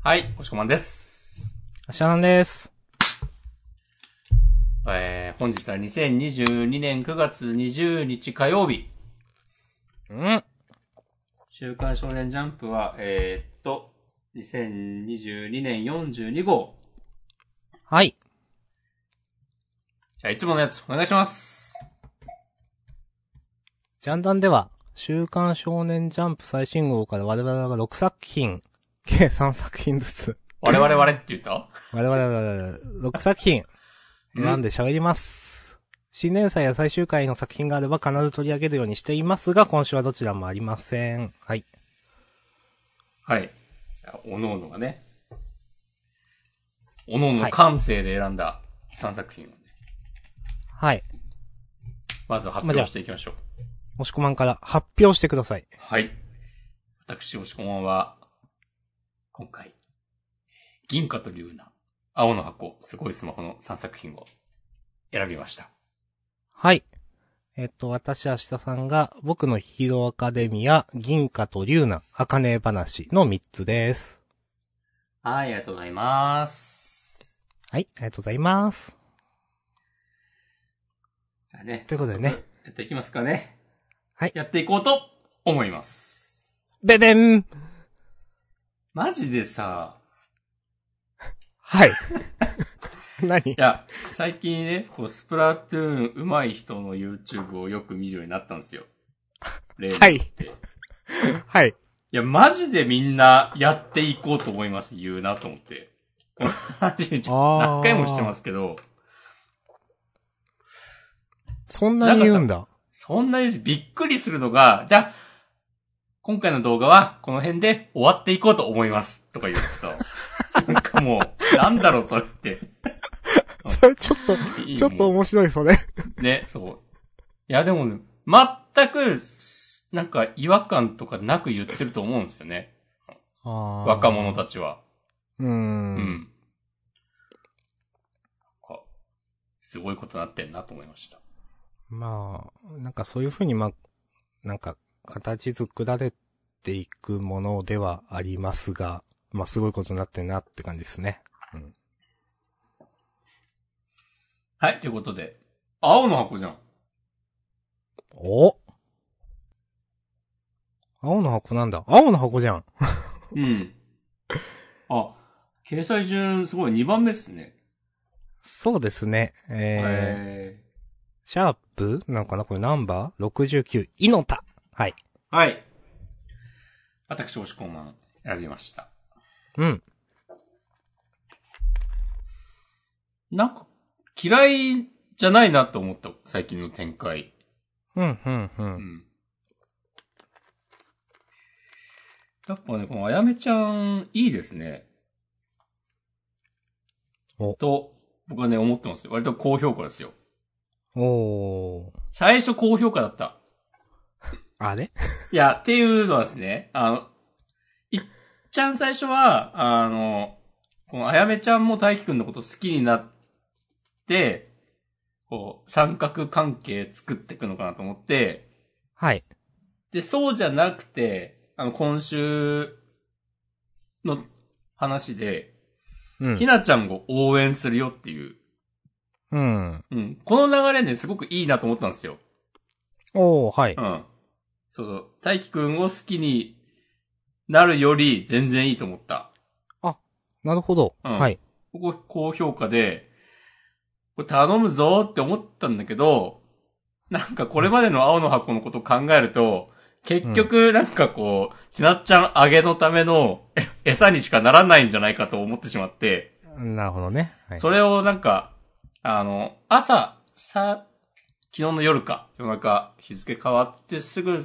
はい、おしこまんです。シャーンです。えー、本日は2022年9月20日火曜日。うん。週刊少年ジャンプは、えー、っと、2022年42号。はい。じゃあ、いつものやつ、お願いします。ジャンダンでは、週刊少年ジャンプ最新号から我々が6作品、計3作品ずつ、我々我って言った？我々が6作品、選んで喋ります。新年祭や最終回の作品があれば必ず取り上げるようにしていますが、今週はどちらもありません。はい。はい。じゃあ、おのおのがね、おのおの感性で選んだ3作品をね、はい。まず発表していきましょう。もしこまんから発表してください。はい。私、おしこまんは、今回、銀貨と龍ナ、青の箱、すごいスマホの3作品を選びました。はい。えっと、私、明日さんが、僕のヒーローアカデミア、銀貨と龍ナ、アカネ話の3つです。はい、ありがとうございます。はい、ありがとうございます。じゃあね。ということでねやっていきますかね。はいやっていこうと思います。ベベンマジでさ、はい。何？いや、最近ね、こう、スプラトゥーン上手い人の YouTube をよく見るようになったんですよ。はい。はい。いや、マジでみんなやっていこうと思います、言うなと思って。この話、あー何回もしてますけど、そんなに言うんだ。そんなにびっくりするのが、じゃあ、今回の動画はこの辺で終わっていこうと思います。とか言うとさ、なんかもう、なんだろう、それって。それちょっと、いいちょっとも面白い、それ。うね、そう。いや、でもね、全く、なんか違和感とかなく言ってると思うんですよね。若者たち。ちは。うー。うんん。なんか、すごいことになってんなと思いました。まあ、なんかそういうふうに、まあ、なんか、形作られていくものではありますが、まあ、すごいことになってんなって感じですね。うん。はい、ということで、青の箱じゃん。お？青の箱なんだ。青の箱じゃん。うん。あ、掲載順すごい2番目っすね。そうですね。えー、えシャープ？なのかな？これナンバー ?69。イノタ。はい。ー、はい。私、押し込まん選びました。うん。なんか、嫌いじゃないなと思った、最近の展開。うん、うん、う。うんん。やっぱね、このあやめちゃん、いいですね。おと、僕はね、思ってますよ。割と高評価ですよ。おー。最初高評価だった。あれいや、っていうのはですね、あの、いっちゃん最初は、あの、このあやめちゃんも大輝くんのこと好きになって、こう、三角関係作っていくのかなと思って、はい。で、そうじゃなくて、あの、今週の話で、うんひ。なちゃんを応援するよっていう、うん。うん。この流れね、すごくいいなと思ったんですよ。おー、はい。うん。そうそう。大輝くんを好きになるより全然いいと思った。なるほど。うんはい。ここ高評価で、これ頼むぞって思ったんだけど、なんかこれまでの青の箱のことを考えると、結局なんかこう、ちなっちゃん揚げのためのえ餌にしかならないんじゃないかと思ってしまって、なるほどね。はい。それをなんか、あの、朝、さ、昨日の夜か、夜中、日付変わってすぐ、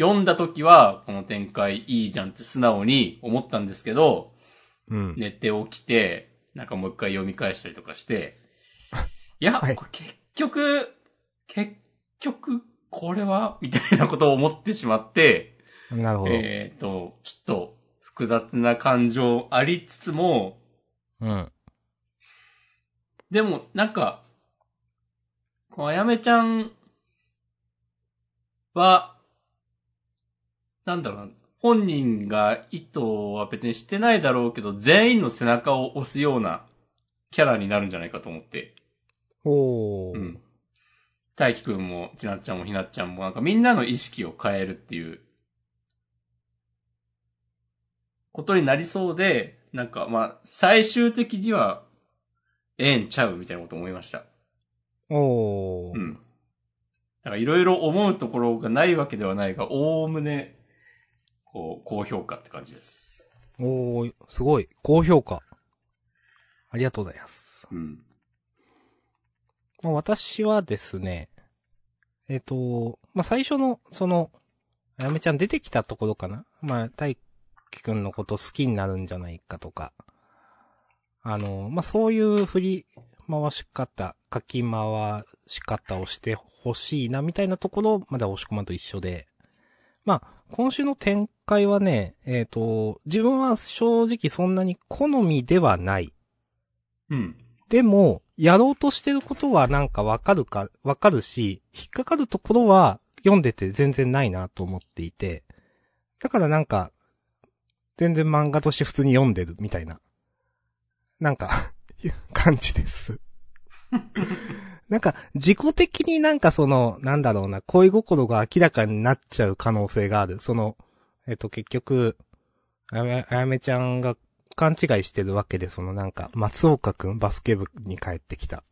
読んだ時は、この展開いいじゃんって素直に思ったんですけど、うん。寝て起きて、なんかもう一回読み返したりとかして、いや、はい結局、結局、これはみたいなことを思ってしまって、なるほど。えっ、と、ちょっと複雑な感情ありつつも、うん。でも、なんか、このあやめちゃんは、なんだろうな、本人が意図は別にしてないだろうけど、全員の背中を押すようなキャラになるんじゃないかと思って。おー。うん。大輝くんも、ちなっちゃんもひなっちゃんも、なんかみんなの意識を変えるっていう、ことになりそうで、なんかまあ、最終的には、ええんちゃうみたいなこと思いました。おー。うん。だからいろいろ思うところがないわけではないが、おおむね、こう、高評価って感じです。おー、すごい。高評価。ありがとうございます。うん。まあ、私はですね、えっ、と、まあ、最初の、その、あやめちゃん出てきたところかなまあ、大輝くんのこと好きになるんじゃないかとか、あの、まあ、そういう振り回し方、書き回し方をしてほしいな、みたいなところまでは押し込まんと一緒で、まあ、今週の展開はね、えっ、と、自分は正直そんなに好みではない。うん。でも、やろうとしてることはなんかわかるか、わかるし、引っかかるところは読んでて全然ないなと思っていて、だからなんか、全然漫画として普通に読んでるみたいな、なんか、感じです。なんか、自己的になんかその、なんだろうな、恋心が明らかになっちゃう可能性がある。その、えっと結局、あやめ、ちゃんが勘違いしてるわけで、そのなんか、松岡くん、バスケ部に帰ってきた。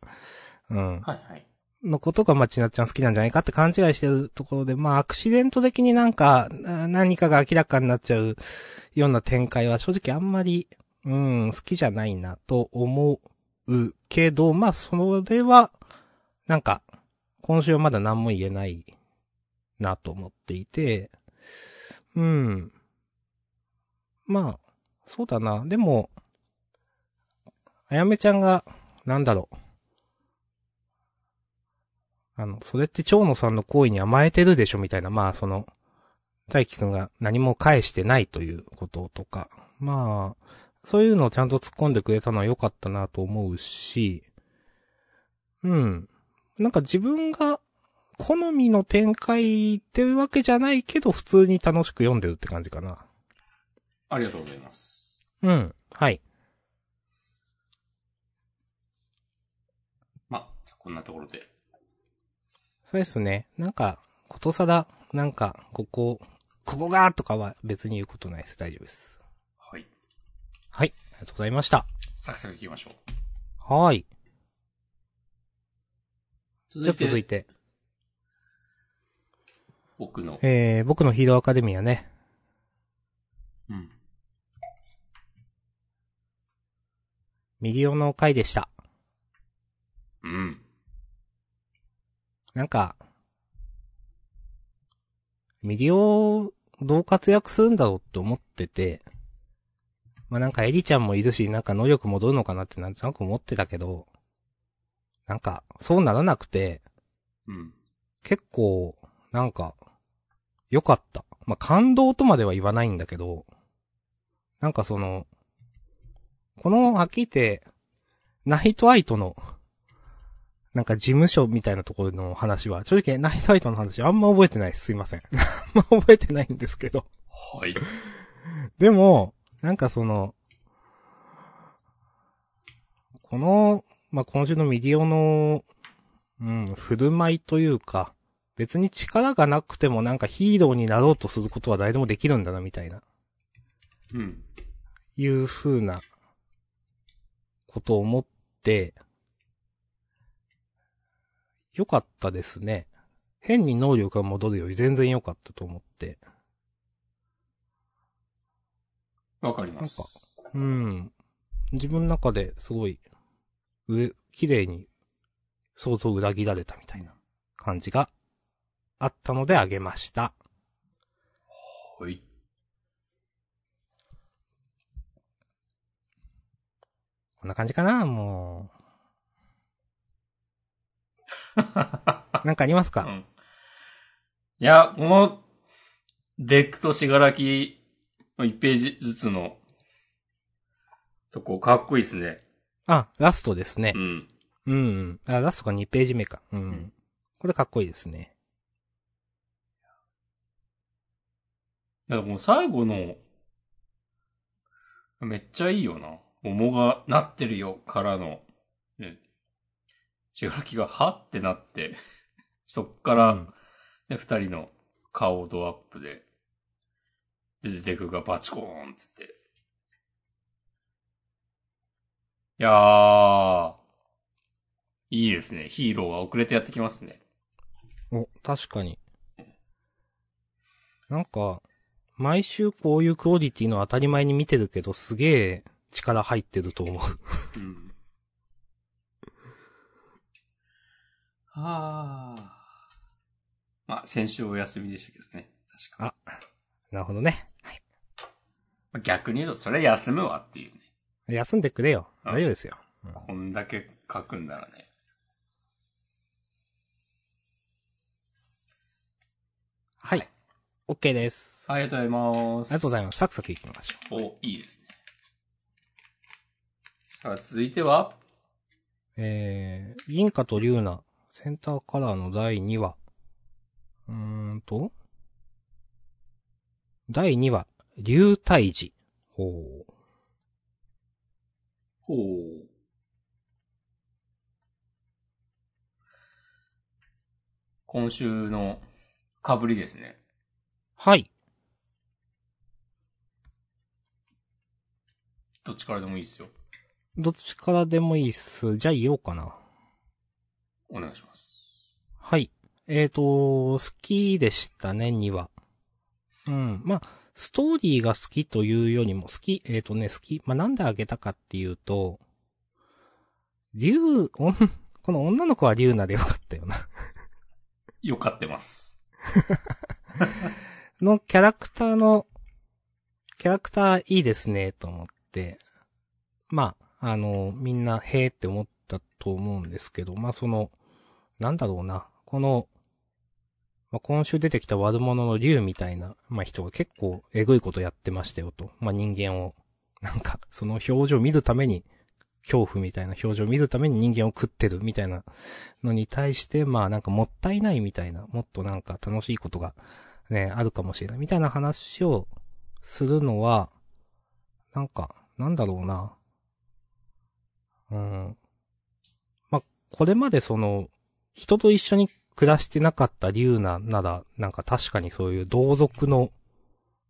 うん。はいはい。のことが、まあ、ちなっちゃん好きなんじゃないかって勘違いしてるところで、まあ、アクシデント的になんか、な何かが明らかになっちゃうような展開は正直あんまり、うん、好きじゃないなと思うけど、まあ、それは、なんか、今週はまだ何も言えないなと思っていて、うん。まあ、そうだな。でも、あやめちゃんが、なんだろう。あの、それって蝶野さんの行為に甘えてるでしょみたいな、まあその、大輝くんが何も返してないということとか、まあ、そういうのをちゃんと突っ込んでくれたのは良かったなと思うし、うん。なんか自分が好みの展開っていうわけじゃないけど、普通に楽しく読んでるって感じかな。ありがとうございます。うん。はい。まあ、じゃあこんなところで。そうですね。なんか、ことさら、なんか、ここ、ここがとかは別に言うことないです。大丈夫です。はい。はい。ありがとうございました。サクサク行きましょう。はーい。続じゃあ続いて、僕の、えー、僕のヒーローアカデミアね。うん。ミリオの回でした。うん。なんか、ミリオ、どう活躍するんだろうって思ってて、まあなんかエリちゃんもいるし、なんか能力戻るのかなってなんとなく思ってたけど、なんか、そうならなくて、うん。結構、なんか、良かった。まあ、感動とまでは言わないんだけど、なんかその、この、はっきり言って、ナイトアイの、なんか事務所みたいなところの話は、正直ナイトアイの話あんま覚えてないです。すいません。あんま覚えてないんですけど。はい。でも、なんかその、この、まあ、今週のミリオの、うん、振る舞いというか、別に力がなくてもなんかヒーローになろうとすることは誰でもできるんだな、みたいな、うん。いう風な、ことを思って、よかったですね。変に能力が戻るより全然良かったと思って。わかります。うん。自分の中ですごい、上、綺麗に想像を裏切られたみたいな感じがあったのであげました。はい。こんな感じかなもう。なんかありますか、うん。いや、この、デックとしがらきの1ページずつの、とこ、かっこいいですね。あ、ラストですねう。ん。うん、うん。あ、ラストが2ページ目か。うん。んこれかっこいいですね。や、もう最後の、めっちゃいいよな。桃がなってるよからの、ね、しがらきがはってなって、そっから、うんね、二人の顔ドアップで、で、デクがバチコーンっつって。いやー、いいですね。ヒーローは遅れてやってきますね。お、確かに。なんか、毎週こういうクオリティの当たり前に見てるけど、すげえ力入ってると思う。うん。はあ。まあ、先週お休みでしたけどね。確かなるほどね。まあ逆に言うと、それ休むわっていうね。休んでくれよ。あ大丈夫ですよ。こんだけ書くんならね。はい。はい OK です。ありがとうございます。ありがとうございます。サクサクいきましょお、いいですね。さあ、続いては、う。えー、銀貨と竜ナ、センターカラーの第2話。うーんと、第2話、竜退治。ほう。ほう。今週の被りですね。はい。どっちからでもいいですよ。どっちからでもいいっす。じゃあ言おうかな。お願いします。はい。えーと、好きでしたね、2話。うん。まあ、ストーリーが好きというよりも、好き、えーとね、好き。まあ、なんであげたかっていうと、竜、おん、この女の子は竜なでよかったよな。よかってます。のキャラクターの、キャラクターいいですね、と思って。まあ、あの、みんな、へーって思ったと思うんですけど、まあその、なんだろうな、この、まあ、今週出てきた悪者の竜みたいな、まあ人が結構えぐいことやってましたよと。まあ人間を、なんか、その表情を見るために、恐怖みたいな表情を見るために人間を食ってるみたいなのに対して、まあなんかもったいないみたいな、もっとなんか楽しいことがね、あるかもしれないみたいな話をするのは、なんか、なんだろうな。うん。まあ、これまでその、人と一緒に暮らしてなかった竜な、なら、なんか確かにそういう同族の、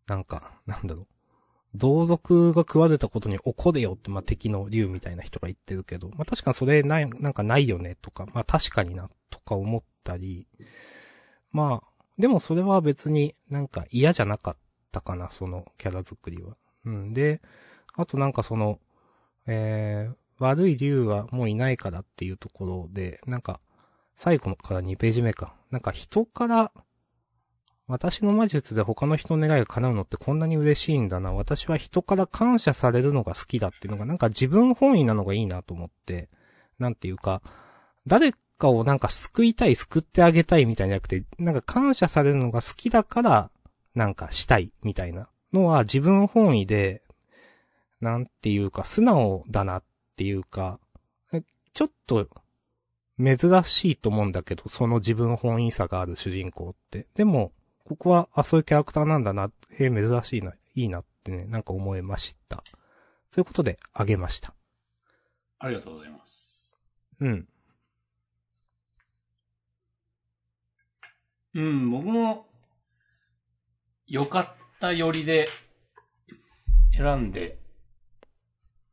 なんか、なんだろう。同族が食われたことに怒れよって、まあ、敵の竜みたいな人が言ってるけど、まあ、確かにそれない、なんかないよねとか、まあ、確かにな、とか思ったり、まあ、でもそれは別になんか嫌じゃなかったかな、そのキャラ作りは。うん。で、あとなんかその、えー、悪い竜はもういないからっていうところで、なんか、最後から2ページ目か。なんか人から、私の魔術で他の人の願いが叶うのってこんなに嬉しいんだな。私は人から感謝されるのが好きだっていうのがなんか自分本位なのがいいなと思って、なんていうか、誰かをなんか救いたい、救ってあげたいみたいじゃなくて、なんか感謝されるのが好きだから、なんかしたいみたいなのは自分本位で、なんていうか素直だなっていうか、ちょっと珍しいと思うんだけど、その自分本位さがある主人公って。でも、ここは、あ、そういうキャラクターなんだな、へえ、珍しいな、いいなってね、なんか思いました。そういうことで、あげました。ありがとうございます。うん。うん、僕も、良かったよりで、選んで、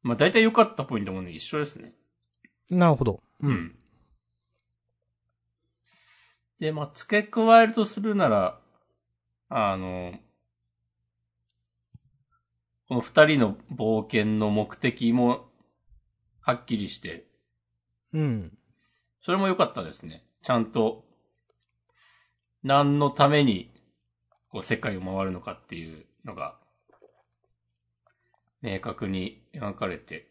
まあ大体良かったポイントもね、一緒ですね。なるほど。う。ん。で、まあ、付け加えるとするなら、あの、この二人の冒険の目的も、はっきりして、うん。それも良かったですね。ちゃんと、何のために、こう、世界を回るのかっていうのが、明確に描かれて、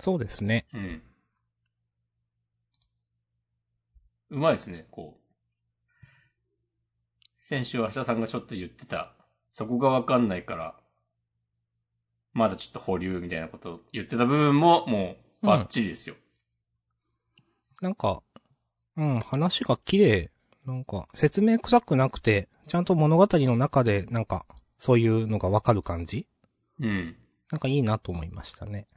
そうですね。うん。うまいですね、こう。先週、明日さんがちょっと言ってた、そこがわかんないから、まだちょっと保留みたいなことを言ってた部分も、もう、バッチリですよ。なんか、うん、話が綺麗。なんか、説明臭くなくて、ちゃんと物語の中で、なんか、そういうのがわかる感じ？うん。なんかいいなと思いましたね。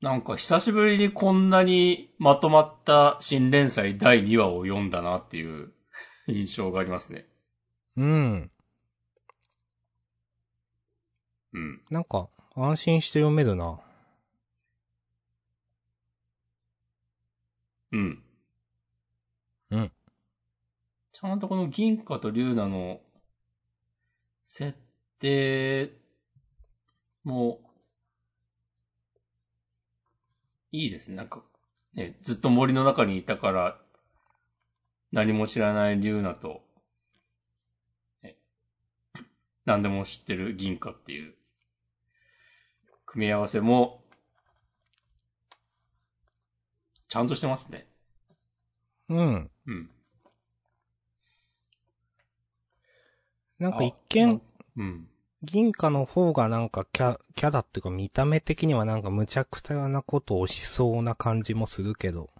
なんか久しぶりにこんなにまとまった新連載第2話を読んだなっていう印象がありますね。うん。うん。なんか、安心して読めるな。うん。うん。ちゃんとこの銀貨と龍奈の設定もいいですね。なんか、ね、ずっと森の中にいたから何も知らない龍奈と、ね、何でも知ってる銀貨っていう組み合わせもちゃんとしてますね。うん。うん。なんかあ一見、うん。銀貨の方がなんかキャ、キャラっていうか見た目的にはなんか無茶苦茶なことをしそうな感じもするけど、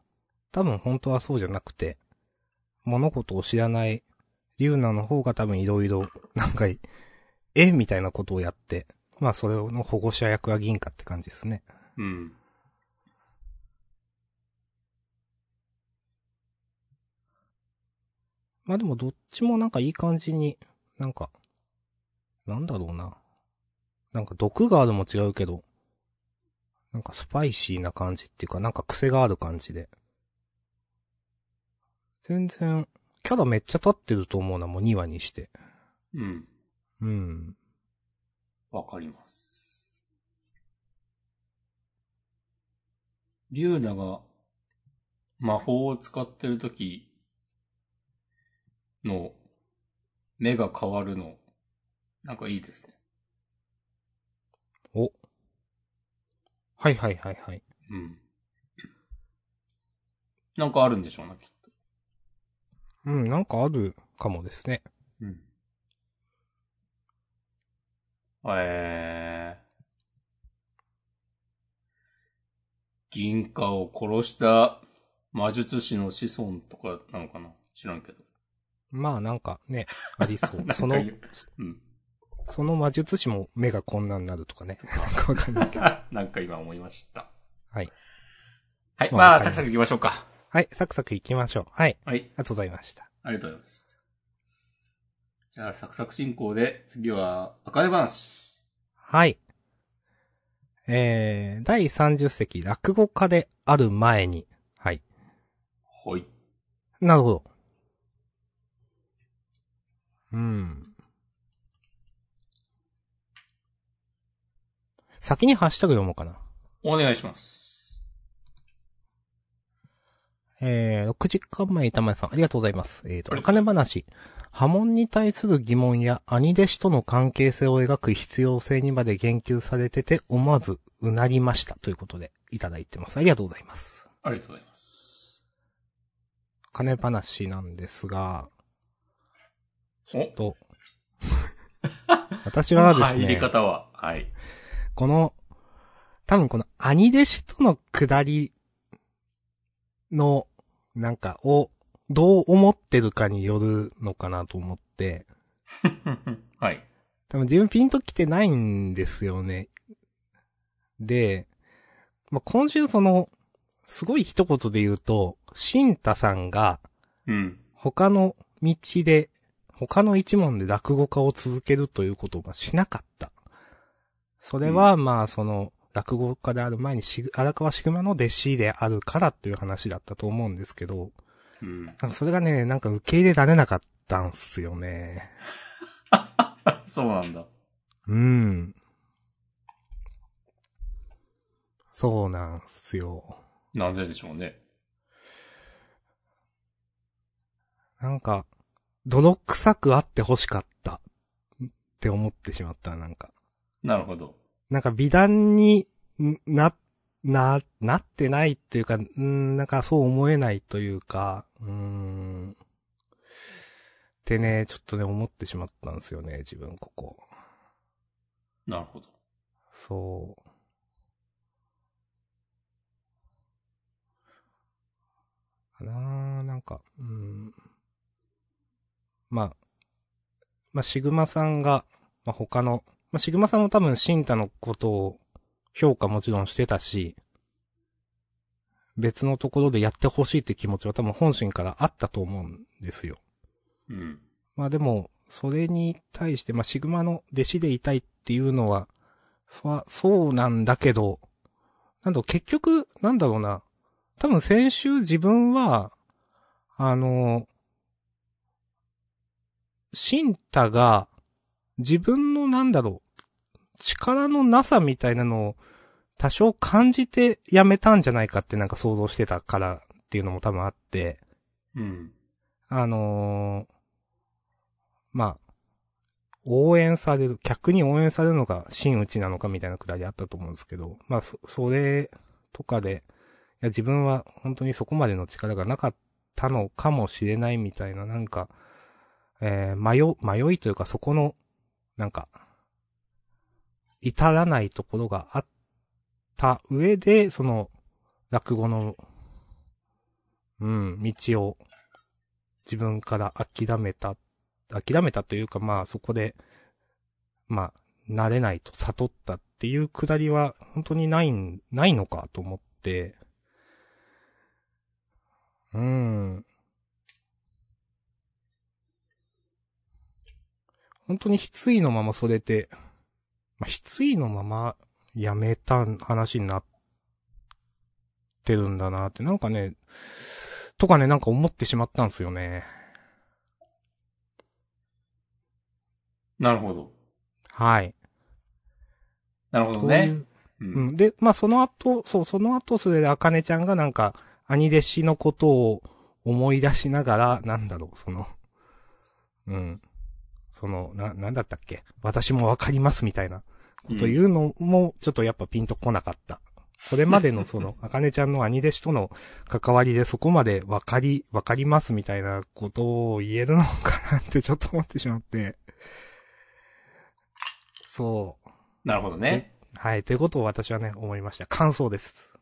多分本当はそうじゃなくて、物事を知らないリュウナの方が多分いろいろ、なんか、えみたいなことをやって、まあそれの保護者役は銀貨って感じですね。うん。まあでもどっちもなんかいい感じに、なんか、なんだろうな。なんか毒があるも違うけど、なんかスパイシーな感じっていうか、なんか癖がある感じで。全然、キャラめっちゃ立ってると思うな、もう2話にして。うん。うん。わかります。リュウナが魔法を使ってる時の目が変わるの、なんかいいですね。お。はいはいはいはい。うん。なんかあるんでしょうな、きっと。うん、なんかあるかもですね。うん。えー。銀貨を殺した魔術師の子孫とかなのかな？知らんけど。まあなんかね、ありそうその、うん。その魔術師も目がこんなになるとかね。なんかわかんないけど。なんか今思いました。はい。はい。まあまあ、サクサク行きましょうか。はい、サクサク行きましょう。はい、あはい。りがとうございました。ありがとうございました。じゃあ、サクサク進行で、次は、赤根話。はい。えー、第30席、落語家である前に。はい。はい。なるほど。うん。先にハッシュタグ読もうかな。お願いします。えー、6時間前、板前さん、ありがとうございます。えーと、お金話。波紋に対する疑問や兄弟子との関係性を描く必要性にまで言及されてて、思わずうなりました。ということで、いただいてます。ありがとうございます。ありがとうございます。金話なんですが、ちょっと、私はですね、入り方は、はい。この、多分この兄弟子との下りの、なんか、を、どう思ってるかによるのかなと思って、はい。多分自分ピンと来てないんですよね。で、まあ、今週その、すごい一言で言うと、新太さんが、うん。他の道で、他の一門で落語家を続けるということがしなかった。それは、まあ、その、落語家である前に荒川しぐまの弟子であるからっていう話だったと思うんですけど、うん。なんかそれがね、なんか受け入れられなかったんすよね。そうなんだ。うん。そうなんすよ。なんででしょうね。なんか、泥臭くあって欲しかった。って思ってしまった、なんか。なるほど。なんか美談にんな、な、なってないっていうか、んなんかそう思えないというか、うーん。ってね、ちょっとね、思ってしまったんですよね、自分ここ。なるほど。そう。かなーなんか、うん。まあ、まあ、シグマさんが、まあ、他の、まあ、シグマさんも多分シンタのことを評価もちろんしてたし、別のところでやってほしいって気持ちは多分本心からあったと思うんですよ。うん。まあでも、それに対して、まあシグマの弟子でいたいっていうのは、そわそうなんだけど、なんだ結局、なんだろうな。多分先週自分は、あの、シンタが、自分のなんだろう、力のなさみたいなのを多少感じてやめたんじゃないかってなんか想像してたからっていうのも多分あって、うん。あのーまあ、応援される、客に応援されるのが真打ちなのかみたいなくだりあったと思うんですけど、まあ、そ、それとかで、いや、自分は本当にそこまでの力がなかったのかもしれないみたいな、なんか、えー、迷、迷いというかそこの、なんか、至らないところがあった上で、その、落語の、うん、道を自分から諦めた、諦めたというかまあそこで、まあ、慣れないと悟ったっていうくだりは本当にない、ないのかと思って、うん。本当に失意のままそれで、まあ、失意のままやめた話になってるんだなって、なんかね、とかね、なんか思ってしまったんですよね。なるほど。はい。なるほどね。うん。で、まあその後、そう、その後それであかねちゃんがなんか、兄弟子のことを思い出しながら、なんだろう、その、うん。その、な、なんだったっけ？私もわかりますみたいなこと言うのも、ちょっとやっぱピンとこなかった。これまでのその、あかねちゃんの兄弟子との関わりでそこまでわかり、わかりますみたいなことを言えるのかなってちょっと思ってしまって。そう。なるほどね。はい。ということを私はね、思いました。感想です。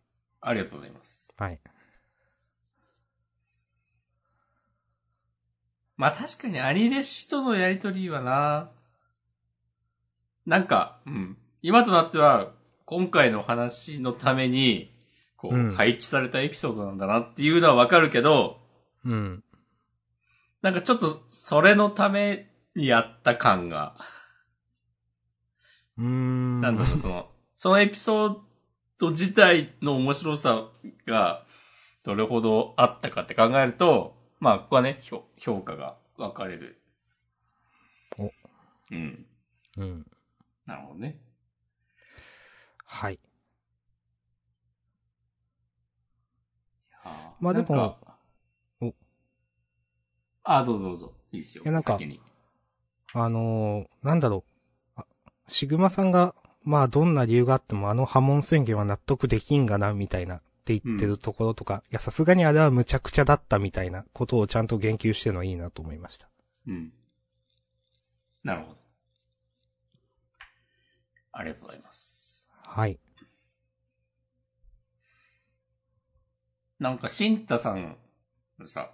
ありがとうございます。はい。まあ確かに兄弟子とのやりとりはな、なんか、うん。今となっては、今回の話のために、こう、うん配置されたエピソードなんだなっていうのはわかるけど、うん。なんかちょっと、それのためにやった感が、うーん。なんだろう、その、そのエピソード自体の面白さが、どれほどあったかって考えると、まあ、ここはね、評評価が分かれる。お。うん。うん。なるほどね。はい。まあでもおあ、どうぞどうぞ。いいっすよ。いやなんかあのー、なんだろう。あ、シグマさんが、まあどんな理由があってもあの波紋宣言は納得できんがな、みたいなって言ってるところとか、いやさすがにあれは無茶苦茶だったみたいなことをちゃんと言及してるのはいいなと思いました。うん。なるほど。ありがとうございます。はい。なんか、シンタさんのさ、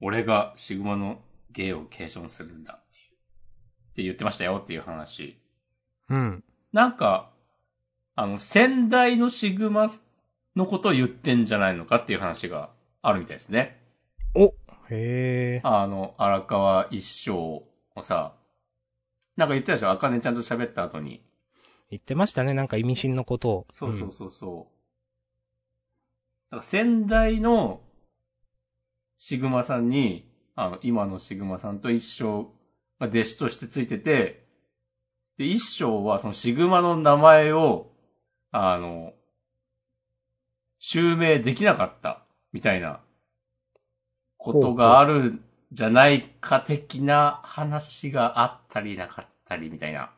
俺がシグマの芸を継承するんだっていう、って言ってましたよっていう話。うん。なんか、あの、先代のシグマのことを言ってんじゃないのかっていう話があるみたいですね。おへえ。あの、荒川一生をさ、なんか言ってたでしょ？あかねちゃんと喋った後に。言ってましたね、なんか意味深のことを。そうそうそうそう。だから先代のシグマさんに、あの、今のシグマさんと一生が弟子としてついてて、で、一生はそのシグマの名前を、あの、襲名できなかった、みたいな、ことがあるんじゃないか的な話があったりなかったりみたいな。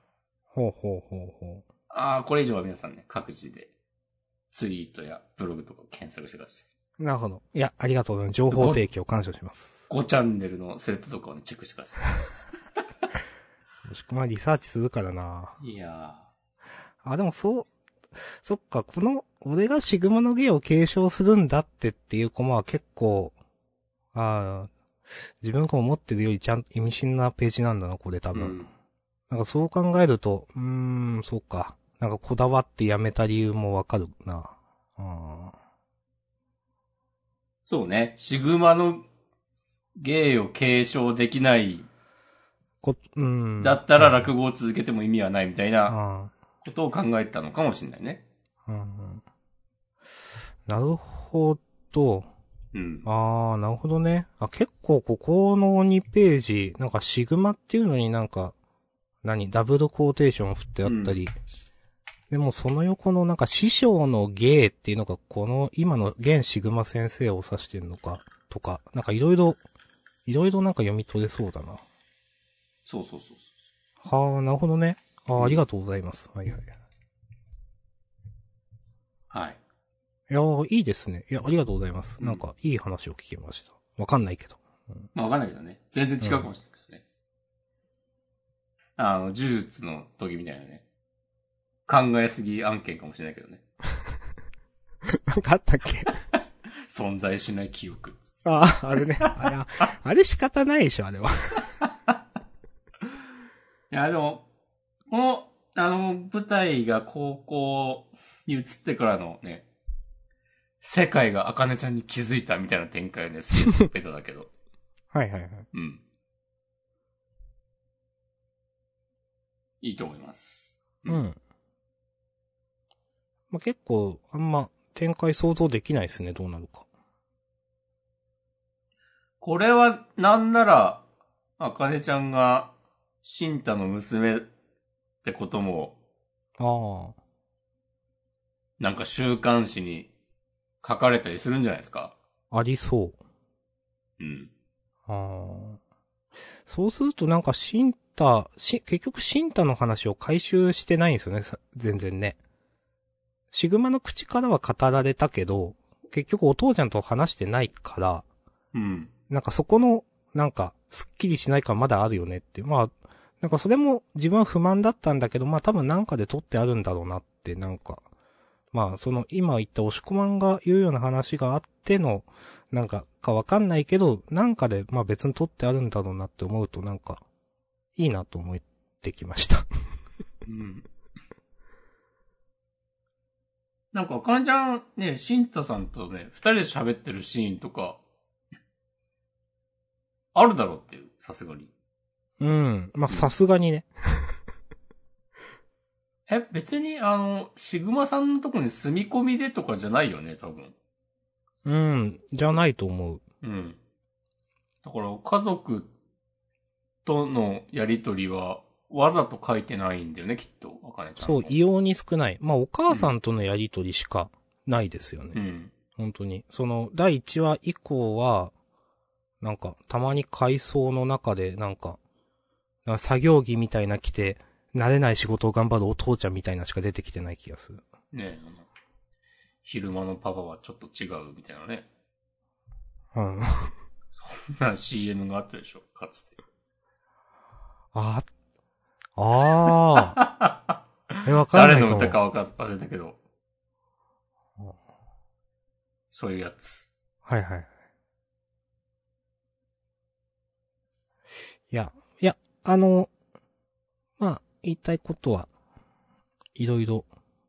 ほうほうほうほう。ああ、これ以上は皆さんね、各自で、ツイートやブログとか検索してください。なるほど。いや、ありがとうございます。情報提供感謝します。5チャンネルのスレッドとかをね、チェックしてくださ もしくはリサーチするからな。い。いやあ、でもそう、そっか、この、俺がシグマの芸を継承するんだってっていうコマは結構、ああ、自分が思ってるよりちゃんと意味深なページなんだな、これ多分。うん。なんかそう考えると、うーん、そうか。なんかこだわってやめた理由もわかるな。あそうね。シグマの芸を継承できない、こ、うん。だったら落語を続けても意味はないみたいなあことを考えたのかもしれないね。あ、うんうん。なるほど。うん。ああ、なるほどね。あ、結構ここの2ページ、なんかシグマっていうのになんか、何、ダブルコーテーション振ってあったり、でもその横のなんか師匠の芸っていうのがこの今の現シグマ先生を指してるのか、とか、なんかいろいろ、いろいろなんか読み取れそうだな。そうそうそうそはあ、なるほどね。ああ、ありがとうございます。はいはい。う。はい。いやーいいですね。いや、ありがとうございます。うんなんか、いい話を聞けました。わかんないけど。まあわかんないけどね。全然違うかもしれないけどね。あの、呪術の時みたいなね。考えすぎ案件かもしれないけどね。なんかあったっけ？存在しない記憶っつって。ああ、あれね。あれ、あれ仕方ないでしょ、あれは。いや、でも、この、あの、舞台が高校に移ってからのね、世界が茜ちゃんに気づいたみたいな展開はね、好きです。ベタだけど。はいはいはい。うん。いいと思います。う。ん。まあ、結構、あんま展開想像できないですね、どうなるか。これは、なんなら、あかねちゃんが、シンタの娘ってことも、あなんか週刊誌に書かれたりするんじゃないですか？あ、ありそう。うん。ああ。そうするとなんかシンタ、し、結局シンタの話を回収してないんですよね、さ全然ね。シグマの口からは語られたけど、結局お父ちゃんと話してないから、うん。なんかそこの、なんか、すっきりしない感まだあるよねって。まあ、なんかそれも自分は不満だったんだけど、まあ多分なんかで取ってあるんだろうなって、なんか。まあその今言った押し込まんが言うような話があっての、なんかかわかんないけど、なんかでまあ別に取ってあるんだろうなって思うとなんか、いいなと思ってきました。うん。なんか、あかねちゃん、ね、シンタさんとね、二人で喋ってるシーンとか、あるだろうっていう、さすがに。うん。まあさすがにね。え、別に、あの、シグマさんのとこに住み込みでとかじゃないよね、多分。うん。じゃないと思う。うん。だから、家族とのやりとりは、わざと書いてないんだよね、きっと、あかねちゃん。そう、異様に少ない。まあお母さんとのやりとりしかないですよね。うん。本当に。その、第1話以降は、なんか、たまに階層の中で、なんか、なんか作業着みたいな着て、慣れない仕事を頑張るお父ちゃんみたいなしか出てきてない気がする。ねえ、あの昼間のパパはちょっと違うみたいなね。うん。な CM があったでしょ、かつて。あ、ああ。え、わかんない。誰の歌かわか忘れたけど。そういうやつ。はいはい。いや、いや、あの、まあ、言いたいことは、いろいろ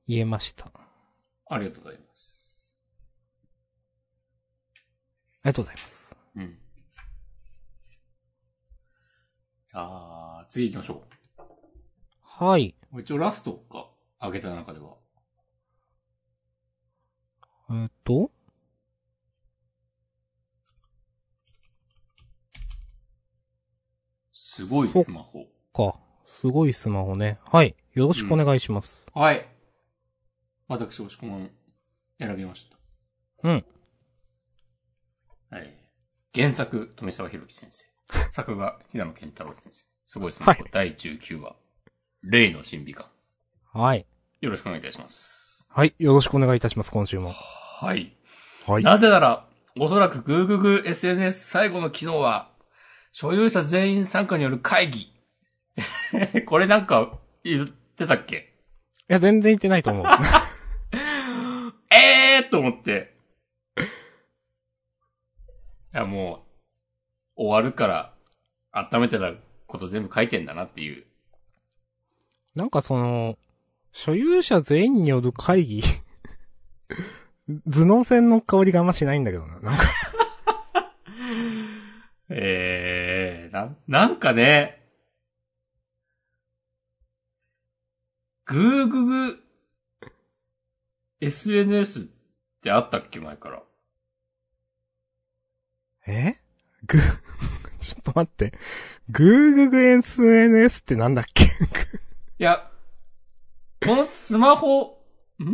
言えました。あありがとうございます。りがとうございます。うん。じゃあ、次行きましょはい。う。一応ラストか、あげた中では。えーっと、すごいスマホ。か。すごいスマホね。はい。よろしくお願いします。はい。私、押し込まん、選びました。うん。はい。原作、富澤弘樹先生。作画、平野健太郎先生。すごいスマホ、はい第19話。霊の神秘感。はい。よろしくお願いいたします。はい。よろしくお願いいたします、今週も。はい。はい。なぜなら、おそらく Google SNS 最後の機能は、所有者全員参加による会議。これなんか言ってたっけ？いや、全然言ってないと思う。え えーと思って。いやもう、終わるから、温めてたこと全部書いてんだなっていう。なんかその、所有者全員による会議、頭脳戦の香りがあんましないんだけどな。なんか、ええー、な、なんかね、グーググ SNS ってあったっけ前から。え？ぐ、ちょっと待って。グーググ SNS ってなんだっけ？いや、このスマホ、ん？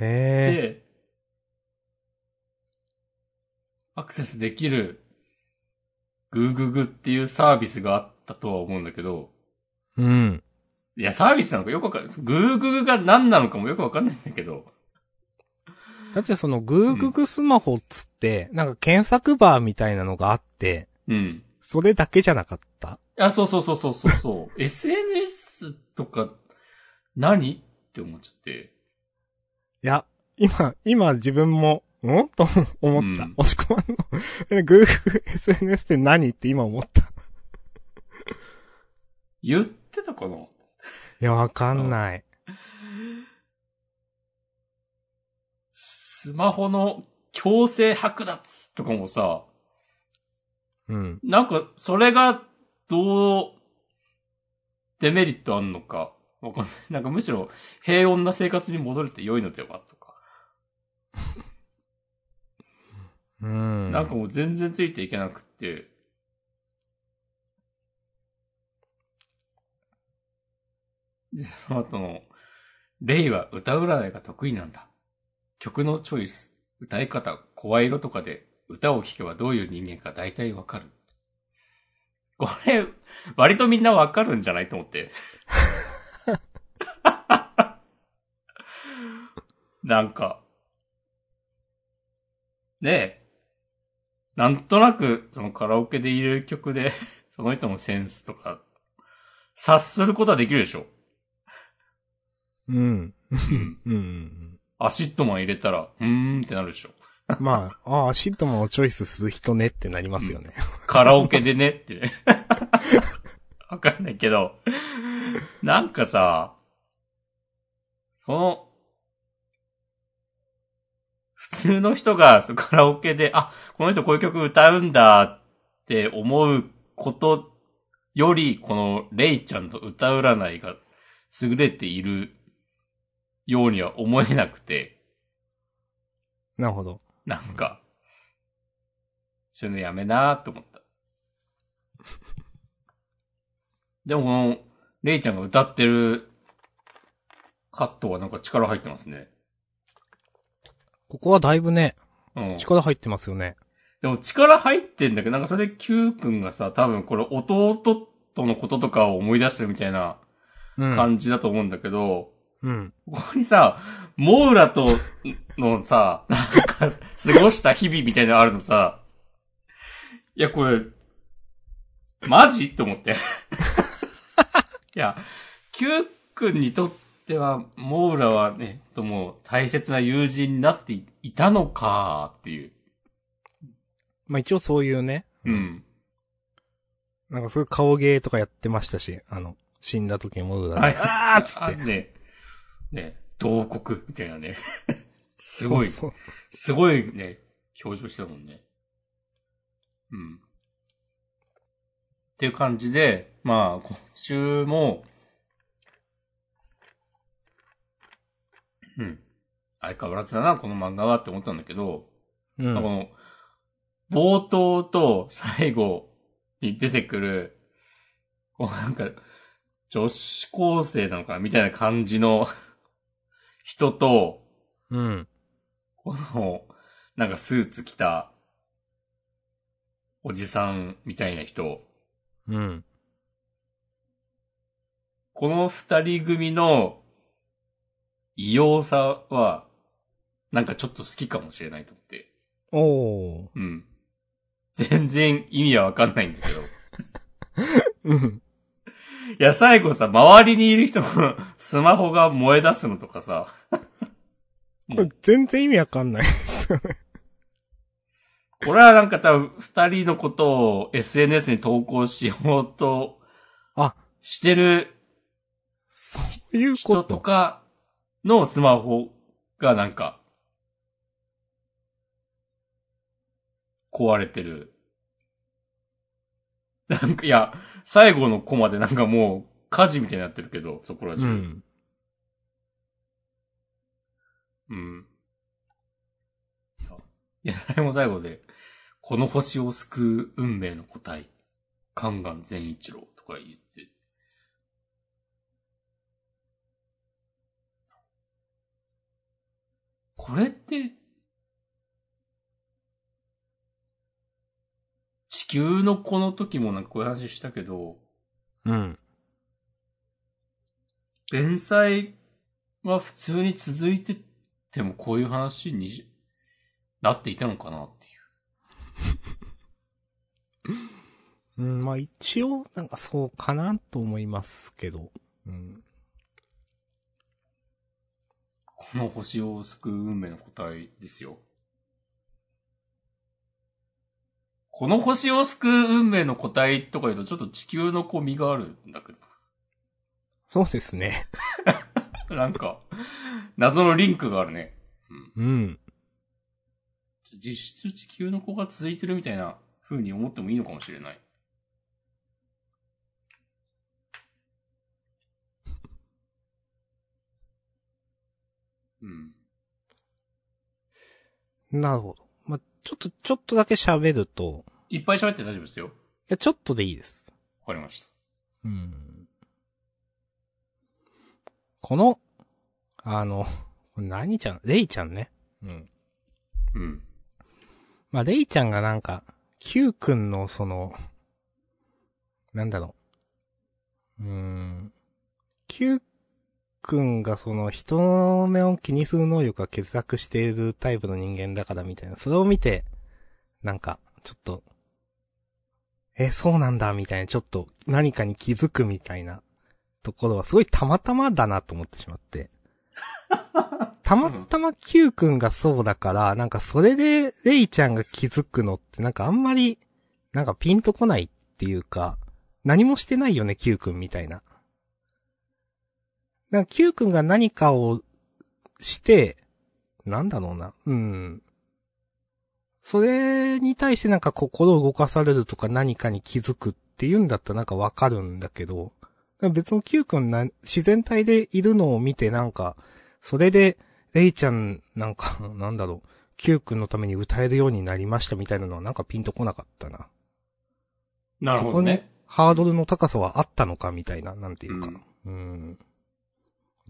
へえ。で、アクセスできる、グーググっていうサービスがあったとは思うんだけど、うん。いや、サービスなのかよくわかんない。グーググが何なのかもよくわかんないんだけど、だってそのグーググスマホっつって、なんか検索バーみたいなのがあって、うん。それだけじゃなかった？いや、そうそうそうそうそうそう。SNS とか、何って思っちゃって。いや、今、今自分も、ん？と思った。うん押し込まんの。グーググ SNS って何って今思った。い言ってたかな？や、わかんない。スマホの強制剥奪とかもさ、うん。なんか、それが、どう、デメリットあんのか、わかんない。なんかむしろ、平穏な生活に戻れて良いのではとか。うん。なんかもう全然ついていけなくって。で、その後の、レイは歌占いが得意なんだ。曲のチョイス、歌い方、声色とかで歌を聴けばどういう人間か大体わかる。これ、割とみんなわかるんじゃないと思って。なんか、ね、なんとなく、そのカラオケで入れる曲で、その人のセンスとか、察することはできるでしょ。うん。うん。うんうん。アシッドマン入れたら、うーんってなるでしょ。まあ、ああ、シットマンをチョイスする人ねってなりますよね。カラオケでねってね。わかんないけど、なんかさ、その、普通の人がそのカラオケで、あ、この人こういう曲歌うんだって思うことより、このレイちゃんと歌占いが優れているようには思えなくて、なるほど。なんか、そういうのやめなーって思った。でもこの、レイちゃんが歌ってるカットはなんか力入ってますね。ここはだいぶね、うん。力入ってますよね。でも力入ってんだけど、なんかそれで Q 君がさ、多分これ弟とのこととかを思い出してるみたいなうん。感じだと思うんだけど、うん。ここにさ、モウラとのさ、なんか、過ごした日々みたいなのあるのさ、いや、これ、マジ？って思って。いや、キュウ君にとっては、モウラはね、ともう大切な友人になっていたのかっていう。まあ一応そういうね、うん。なんかすごい顔芸とかやってましたし、あの、死んだ時に戻るはいあーっつって。あね、ね、同国みたいなね。すごい、そうすごいね、表情してたもんね。うん。っていう感じで、まあ、今週も、うん。相変わらずだな、この漫画はって思ったんだけど、うん。まあこの、冒頭と最後に出てくる、こうなんか、女子高生なのかなみたいな感じの人と、うん。この、なんかスーツ着た、おじさんみたいな人。うん。この二人組の異様さは、なんかちょっと好きかもしれないと思って。おー。うん。全然意味はわかんないんだけど。うん。いや、最後さ、周りにいる人の スマホが燃え出すのとかさ。こ れ全然意味わかんないですよね。俺はなんか多分二人のことを SNS に投稿しようとあ、してるそういうこ人と。とかのスマホがなんか壊れてる。なんか、いや、最後のコマでなんかもう火事みたいになってるけど、そこら中。うん。うん。いや、最後最後で、この星を救う運命の個体、カガン善一郎とか言って。これって、球のこの時もなんかこういう話したけど、うん。連載は普通に続いててもこういう話になっていたのかなっていう。うん、まあ一応、なんかそうかなと思いますけど。うん。この星を救う運命の答えですよ。この星を救う運命の答えとか言うとちょっと地球のこう身があるんだけそうですね。ど。なんか、謎のリンクがあるね。うん。うん。実質地球の子が続いてるみたいな風に思ってもいいのかもしれない。うん。なるほど。まあ、ちょっと、ちょっとだけ喋ると、いっぱい喋って大丈夫ですよ。いや、ちょっとでいいです。わかりました。うん。この、あの、何ちゃん、レイちゃんね。うん。うん。まあ、レイちゃんがなんか、Q 君のその、なんだろう。うーん。Q 君がその人の目を気にする能力が欠落しているタイプの人間だからみたいな。それを見て、なんか、ちょっと、え、そうなんだ、みたいな、ちょっと何かに気づくみたいなところはすごいたまたまだなと思ってしまって。たまたま Q 君がそうだから、なんかそれでレイちゃんが気づくのってなんかあんまり、なんかピンとこないっていうか、何もしてないよね、Q 君みたいな。なんか Q 君が何かをして、なんだろうな、うん。それに対してなんか心を動かされるとか何かに気づくっていうんだったらなんかわかるんだけど、別の Q 君な、自然体でいるのを見てなんか、それで、レイちゃん、なんか、なんだろう、Q 君のために歌えるようになりましたみたいなのはなんかピンとこなかったな。なるほどそこにね。ハードルの高さはあったのかみたいな、なんていうか。うんうん。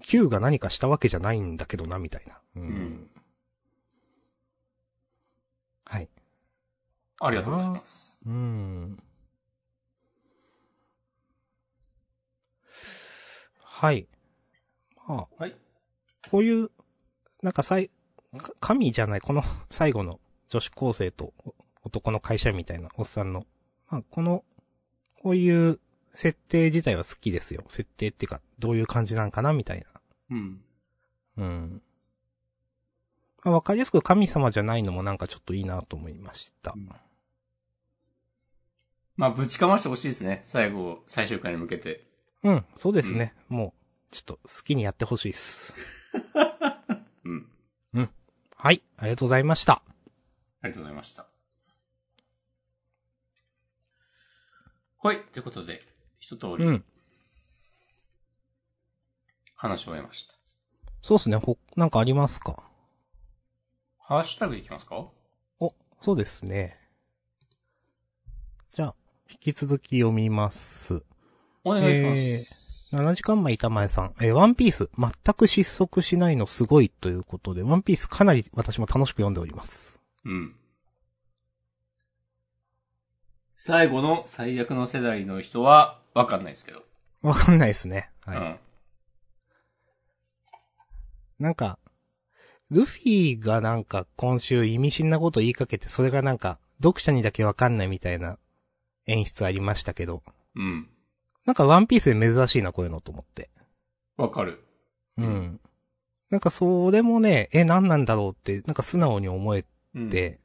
Q が何かしたわけじゃないんだけどな、みたいな。うん。うんはい。ありがとうございます。うん。はい。まあ、はい。こういう、なんかさい、か神じゃない、この 最後の女子高生とお男の会社員みたいなおっさんの、まあ、この、こういう設定自体は好きですよ。設定っていうか、どういう感じなんかな、みたいうん。な。うん。まあ、わかりやすく神様じゃないのもなんかちょっといいなと思いました。まあ、ぶちかましてほしいですね。最後、最終回に向けて。うん、そうですね。もう、ちょっと好きにやってほしいです。うん。はい、ありがとうございました。ありがとうございました。はい。ということで、一通りうん。話を終えました。そうですね。ほ、なんかありますか？ハッシュタグいきますか？お、そうですね。じゃあ、引き続き読みます。お願いします。7時間前板前さん。えーワンピース、全く失速しないのすごいということで、ワンピースかなり私も楽しく読んでおります。うん。最後の最悪の世代の人は、わかんないですけど。わかんないですね。はい。うん。なんか、ルフィがなんか今週意味深なこと言いかけて、それがなんか、読者にだけわかんないみたいな演出ありましたけど、うん。なんかワンピースで珍しいな、こういうのと思って。わかる。ううんん。なんかそれもね、え、何なんだろうって、なんか素直に思えうん。て、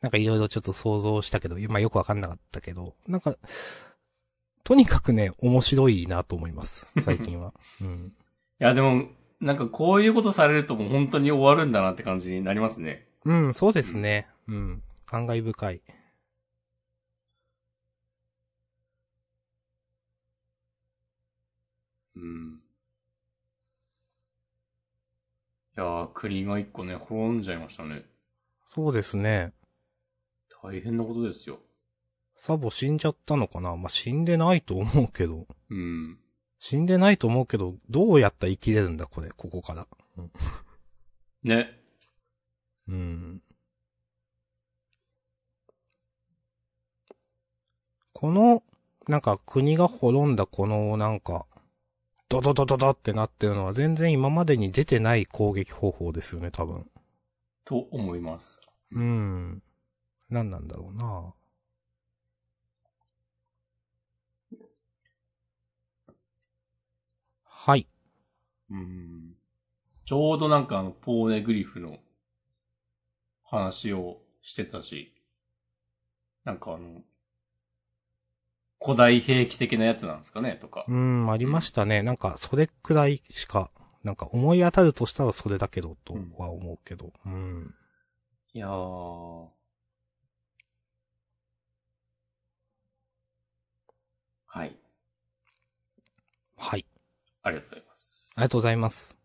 なんかいろいろちょっと想像したけど、まあよくわかんなかったけど、なんか、とにかくね、面白いなと思います。最近は。うん。いや、でも、なんかこういうことされるともう本当に終わるんだなって感じになりますね。うん、そうですね。うん。感慨深い。うん。いやー、国が一個ね、滅んじゃいましたね。そうですね。大変なことですよ。サボ死んじゃったのかな？まあ、死んでないと思うけど。うん。死んでないと思うけど、どうやったら生きれるんだ、これ、ここから。ね。うん。この、なんか国が滅んだこの、なんか、ドドドドドってなってるのは全然今までに出てない攻撃方法ですよね、多分。と思います。うん。何なんだろうなはい。うん。ちょうどなんかあの、ポーネグリフの話をしてたし、なんかあの、古代兵器的なやつなんですかねとか。うん、ありましたね。なんか、それくらいしか、なんか思い当たるとしたらそれだけど、とは思うけど。うん。いやー。はい。はい。ありがとうございます。ありがとうございます。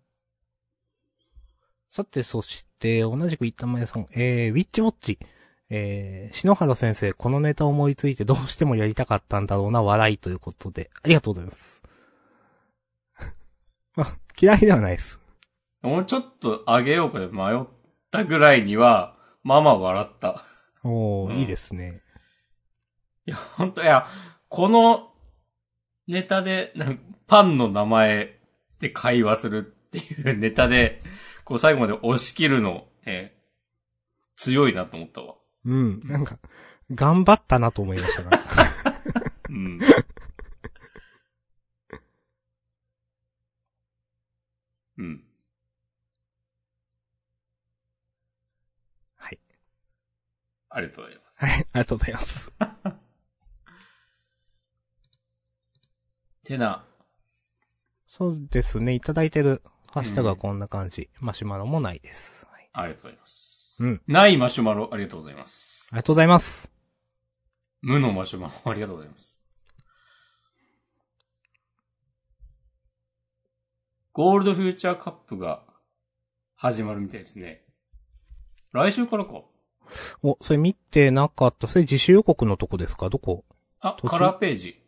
さて、そして、同じく板前さん、えー、ウィッチウォッチ。えー、篠原先生、このネタ思いついてどうしてもやりたかったんだろうな、笑いということで、ありがとうございます。まあ、嫌いではないです。もうちょっと上げようかで迷ったぐらいには、まあまあ笑った。おー、うんいいですね。いや、ほんと、いや、このネタで、なんパンの名前で会話するっていうネタで、こう最後まで押し切るの、えー強いなと思ったわ。うん、なんか、頑張ったなと思いましたが。うん。うん。はい。ありがとうございます。はい、ありがとうございます。てな、そうですね、いただいてるハッシュタグはこんな感じ。マシュマロもないです。はい、ありがとうございます。うん。ないマシュマロ、ありがとうございます。ありがとうございます。無のマシュマロ、ありがとうございます。ゴールドフューチャーカップが始まるみたいですね。来週からか。お、それ見てなかった。それ自主予告のとこですか？どこ？あ、カラーページ。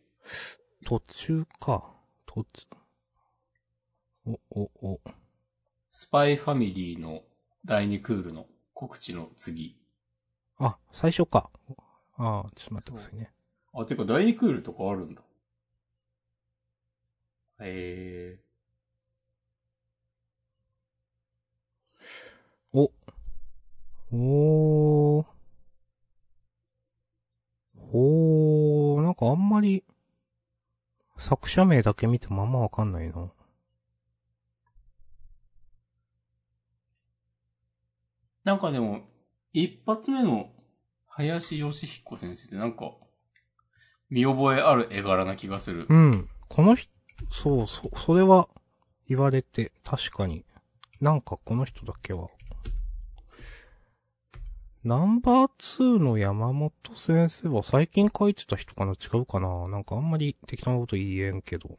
途中か。途中。お、お、お。スパイファミリーの第2クールの告知の次。あ、最初か。ああ、ちょっと待ってくださいね。あ、てか第2クールとかあるんだ。へえお。おー。おー、なんかあんまり、作者名だけ見てもあんまわかんないな。なんかでも、一発目の林義彦先生ってなんか、見覚えある絵柄な気がする。うん。この人、そうそう、それは言われて、確かに。なんかこの人だけは。ナンバー2の山本先生は最近書いてた人かな？違うかな？なんかあんまり適当なこと言えんけど。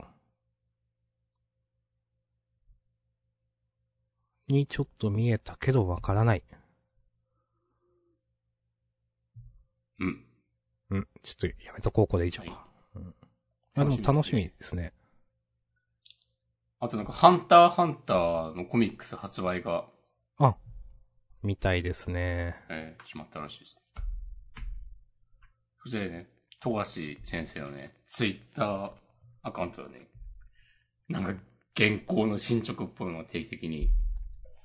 にちょっと見えたけどわからない。うん。うん。ちょっとやめとこう、これ以上は。うん。あ、でも楽しみですね。あとなんか、ハンターハンターのコミックス発売が、あ、みたいですね。えー決まったらしいです。そしてね、富樫先生のね、ツイッターアカウントはね、なんか原稿の進捗っぽいのが定期的に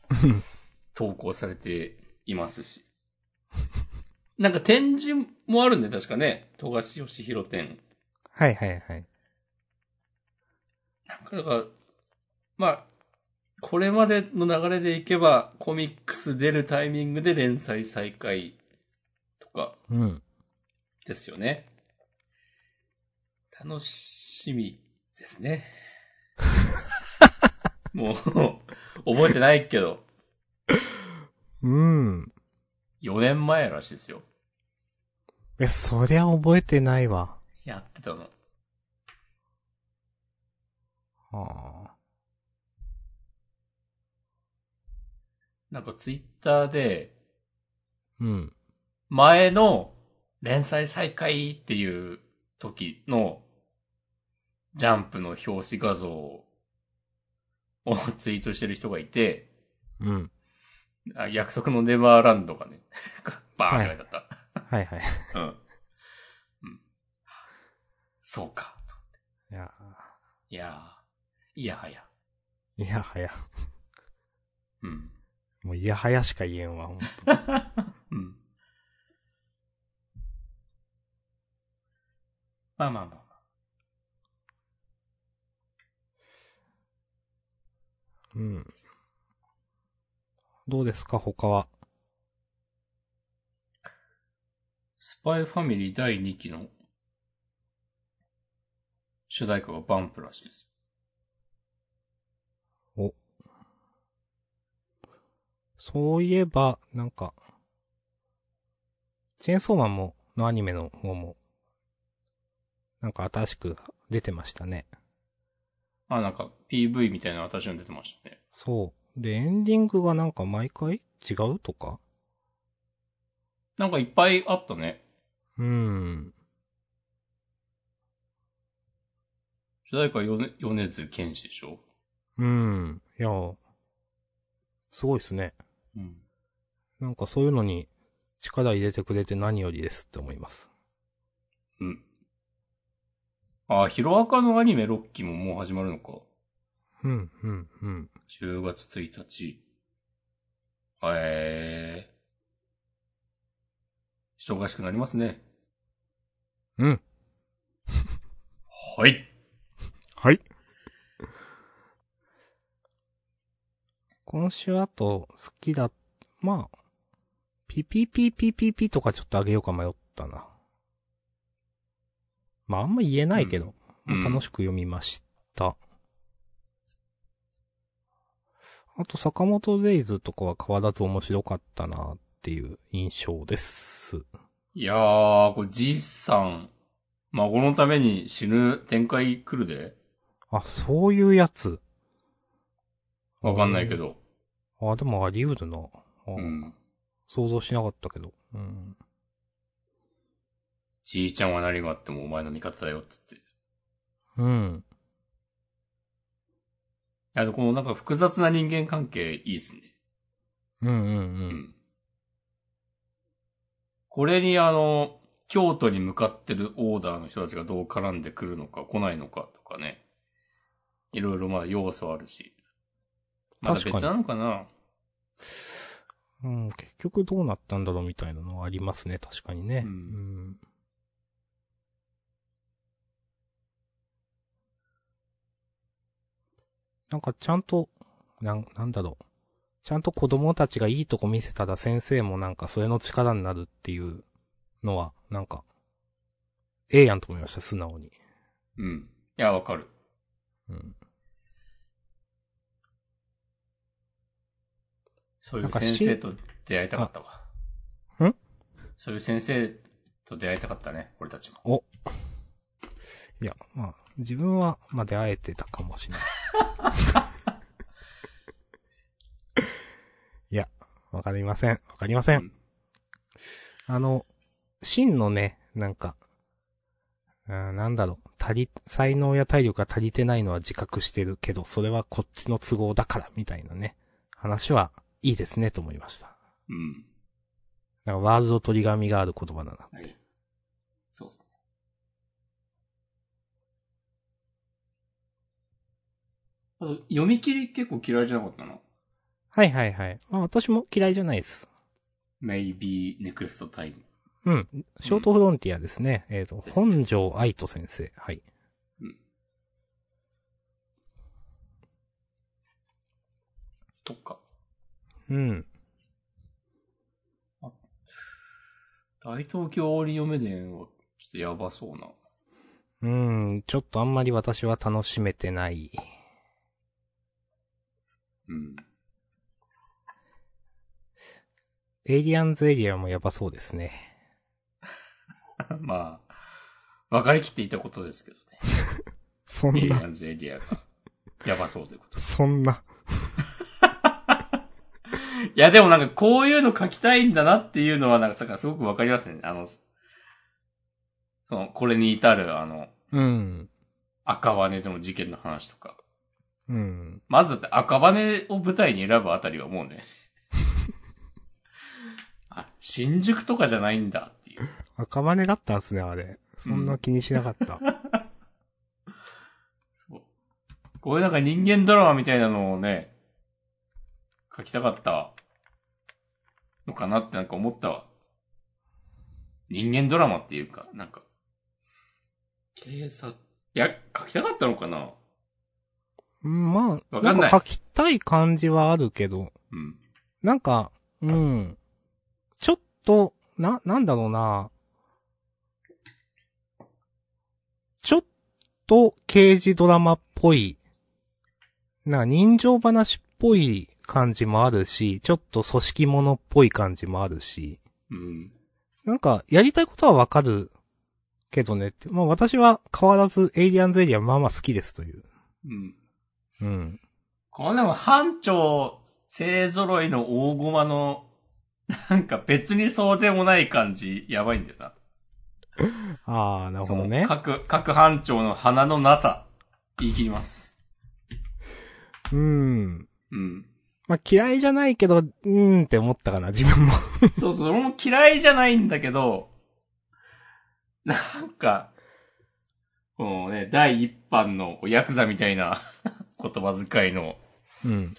投稿されていますし。なんか展示もあるんで、確かね、富樫義弘展。はいはいはい。なんかだから、まあ、これまでの流れでいけば、コミックス出るタイミングで連載再開かうん。ですよね。楽しみですね。もう、覚えてないけど、うん。4年前らしいですよ。え、そりゃ覚えてないわ。やってたの。はあ。なんかツイッターで、うん。前の連載再開っていう時のジャンプの表紙画像を ツイートしてる人がいて、うん。あ約束のネバーランドがね、バーンって書いてあっはいはい。た。うん。うん。そうか。いやいやー、いやはや。ー、いやはや。うん。もういやはやしか言えんわ、ほんと。うん。まあまあまあまあ。うん。どうですか、他は？スパイファミリー第2期の主題歌がバンプらしいです。そういえば、なんか、チェーンソーマンも、のアニメの方も、なんか新しく出てましたね。あ、なんか PV みたいなの私の出てましたね。そう。で、エンディングがなんか毎回違うとか？なんかいっぱいあったね。うーん。主題歌は米米津玄師でしょ？うーん。いや、すごいっすね。うん。なんかそういうのに力入れてくれて何よりですって思います。うん。あ、ヒロアカのアニメ6期ももう始まるのか。うん、うん、うん。10月1日。えー。忙しくなりますね。うん。はい。はい。今週あと好きだ、まあ、ピピピピピピとかちょっとあげようか迷ったな。まああんま言えないけど、うんまあ楽しく読みました。あと坂本デイズとかは変わらず面白かったなっていう印象です。いやー、これじいさん、孫のために死ぬ展開来るであ、そういうやつ。わかんないけど。あ、でもあり得るな。あうん。想像しなかったけど。うん。じいちゃんは何があってもお前の味方だよ、つって。いうん。や、このなんか複雑な人間関係いいっすね。うんうんう。うんん。これにあの、京都に向かってるオーダーの人たちがどう絡んでくるのか来ないのかとかね。いろいろまあ要素あるし。まだ別確かになのかな？うん、結局どうなったんだろうみたいなのはありますね、確かにね。うんうんなんかちゃんと、なん、なんだろう。ちゃんと子供たちがいいとこ見せたら先生もなんかそれの力になるっていうのは、なんか、ええやんと思いました、素直に。うん。いや、わかる。うん。そういう先生と出会いたかったわ。ん？そういう先生と出会いたかったね、俺たちも。いや、まあ、自分は、まあ、出会えてたかもしれない。いや、わかりません。わかりません。うんあの、真のね、なんか、あーなんだろう、足り、才能や体力が足りてないのは自覚してるけど、それはこっちの都合だから、みたいなね、話はいいですね、と思いました。うん。なんかワールドトリガー味がある言葉だな。はい。そうっすね。あと、読み切り結構嫌いじゃなかったな。はいはいはい。まあ私も嫌いじゃないです。maybe next time. うん。ショートフロンティアですね。えっ、と、本庄愛斗先生。はい。とか。うん。大東京オリオメデンは、ちょっとやばそうな。うーん、ちょっとあんまり私は楽しめてない。うん。エイリアンズエリアもやばそうですね。まあ、分かりきっていたことですけどね。そんな、エイリアンズエリアが、やばそうということ。そんな。いや、でもなんかこういうの書きたいんだなっていうのは、なんかさ、すごくわかりますね。あの、その、これに至る、あの、うん。赤羽での事件の話とか。うん。まずだって赤羽を舞台に選ぶあたりはもうね。あ、新宿とかじゃないんだっていう。赤羽だったんすね、あれ。そんな気にしなかった。そうこういうなんか人間ドラマみたいなのをね、書きたかったのかなってなんか思ったわ。人間ドラマっていうか、なんか、警察、いや、書きたかったのかな？うんまあ、わかんないんか書きたい感じはあるけど、うん。なんか、うん。ちょっと、な、なんだろうな。ちょっと刑事ドラマっぽい、な人情話っぽい感じもあるし、ちょっと組織物っぽい感じもあるし、うん。なんか、やりたいことはわかるけどねって。まあ私は変わらずエイリアンズエリアまあまあ好きですという。うん。うん。ここのでも班長勢揃いの大駒の、なんか別にそうでもない感じ、やばいんだよな。ああ、なるほどね各、各班長の鼻のなさ、言い切ります。うん。うん。まあ嫌いじゃないけど、うーんって思ったかな、自分も。そうそう、俺も嫌いじゃないんだけど、なんか、このね、第一版のヤクザみたいな言葉遣いのうん。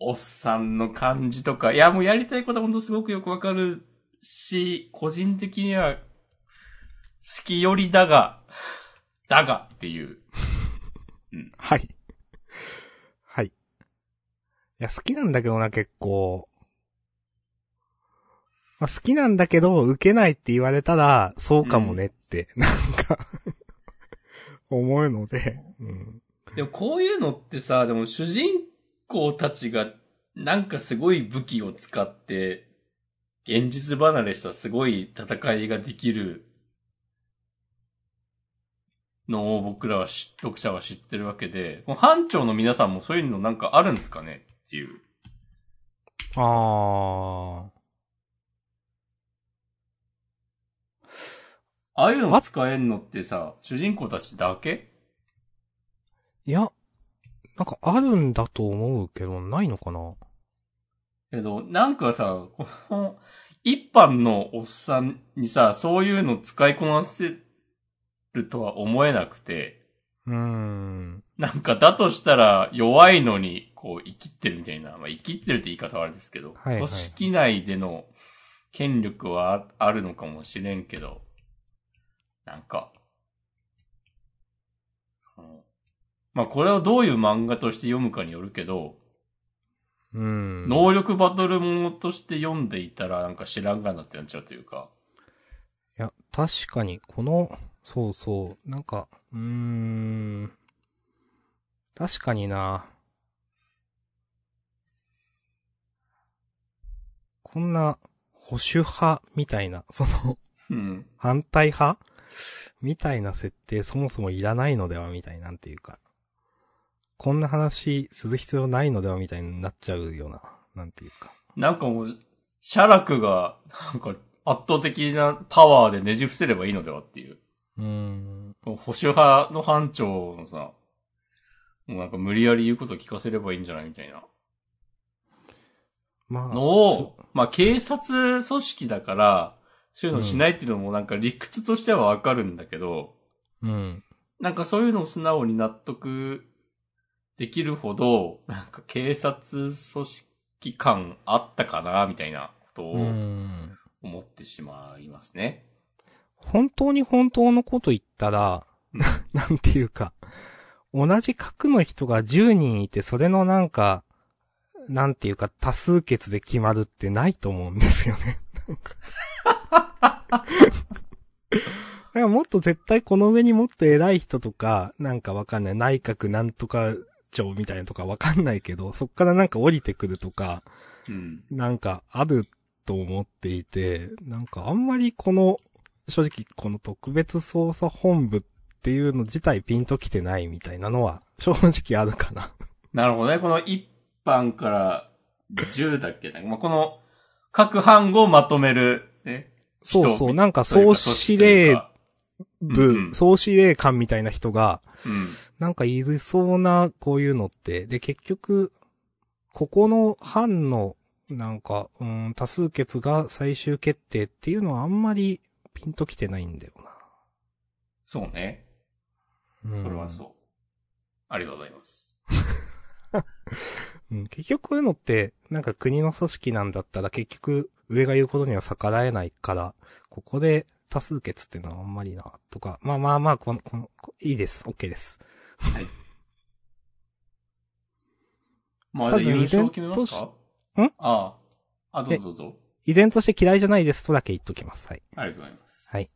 おっさんの感じとか、いやもうやりたいことは本当すごくよくわかるし、個人的には好きよりだが、だがっていう。はい。はい。いや、好きなんだけどな、結構。まあ、好きなんだけど、受けないって言われたら、そうかもねって、なんか、思うので、うん。でもこういうのってさ、でも主人公たちがなんかすごい武器を使って、現実離れしたすごい戦いができるのを僕らは知読者は知ってるわけで、この班長の皆さんもそういうのなんかあるんですかね？っていう。あああいうのが使えんのってさ、主人公たちだけ？ー。いや、なんかあるんだと思うけど、ないのかな？けど、なんかさ、この、一般のおっさんにさ、そういうの使いこなせるとは思えなくて、うーん。なんかだとしたら弱いのに、こう、生きってるみたいな、まあ、生きってるって言い方はあれですけど、はいはい組織内での権力はああるのかもしれんけど、なんか、うんまあこれをどういう漫画として読むかによるけど、うん。能力バトルものとして読んでいたらなんか知らんがなってなっちゃうというか。いや、確かに、この、そうそう、なんか、うーん。確かにな。こんな、保守派みたいな、その、うん。反対派？みたいな設定そもそもいらないのではみたいなんていうか。こんな話する必要ないのではみたいになっちゃうような、なんていうか。なんかもう、シャラクが、なんか圧倒的なパワーでねじ伏せればいいのではっていう。うーん。保守派の班長のさ、もうなんか無理やり言うこと聞かせればいいんじゃないみたいな。まあ。のを、まあ警察組織だから、そういうのしないっていうのもなんか理屈としてはわかるんだけど、うん。なんかそういうのを素直に納得できるほど、なんか警察組織感あったかな、みたいなことうをん。思ってしまいますね。本当に本当のこと言ったら、なんていうか、同じ核の人が10人いて、それのなんか、なんていうか多数決で決まるってないと思うんですよね。なんかもっと絶対この上にもっと偉い人とか、なんかわかんない。内閣なんとか長みたいなとかわかんないけど、そっからなんか降りてくるとか、うん。なんかあると思っていて、なんかあんまりこの、正直この特別捜査本部っていうの自体ピンときてないみたいなのは正直あるかな。なるほどね。この1班から10だっけ？な。まあ、この各班をまとめる、ね。そうそう、人なんか総司令か部、うんうん総司令官みたいな人が、うん。なんかいるそうな、こういうのって。で、結局、ここの班の、なんか、うん、多数決が最終決定っていうのはあんまりピンときてないんだよそうね。な。うん、それはそう。ありがとうございます。うん。結局こういうのって、なんか国の組織なんだったら結局上が言うことには逆らえないから、ここで多数決っていうのはあんまりな、とか。まあまあまあ、この、この、こいいです。OK です。まあ、じゃあ多分優勝決めますか？ん？ああ。あ、どうぞどうぞ。依然として嫌いじゃないですとだけ言っときます。はい。ありがとうございます。はい。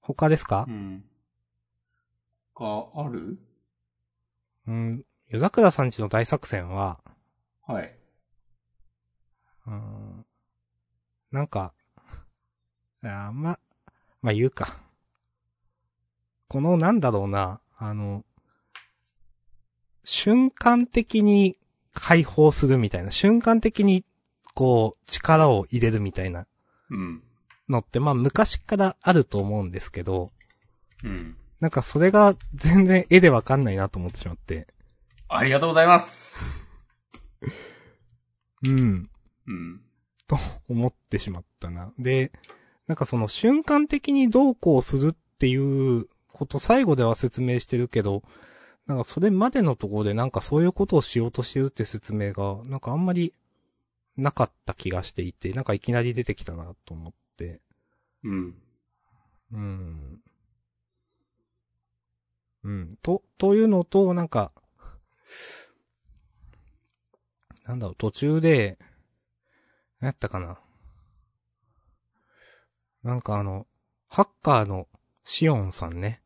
他ですか？うん。がある？うん。夜桜さんちの大作戦は、はい。うん。なんか、あまあ、まあ言うか。このなんだろうな、あの、瞬間的に解放するみたいな、瞬間的にこう力を入れるみたいなうん。のってまあ昔からあると思うんですけど、うん。なんかそれが全然絵でわかんないなと思ってしまって。ありがとうございます。うん。うん。思ってしまったな。で、なんかその瞬間的にどうこうするっていうこと最後では説明してるけど、なんかそれまでのところでなんかそういうことをしようとしてるって説明が、なんかあんまりなかった気がしていて、なんかいきなり出てきたなと思って。うん。うん。うん。と、というのと、なんか、なんだろう、途中で、何やったかな。なんかあの、ハッカーのシオンさんね。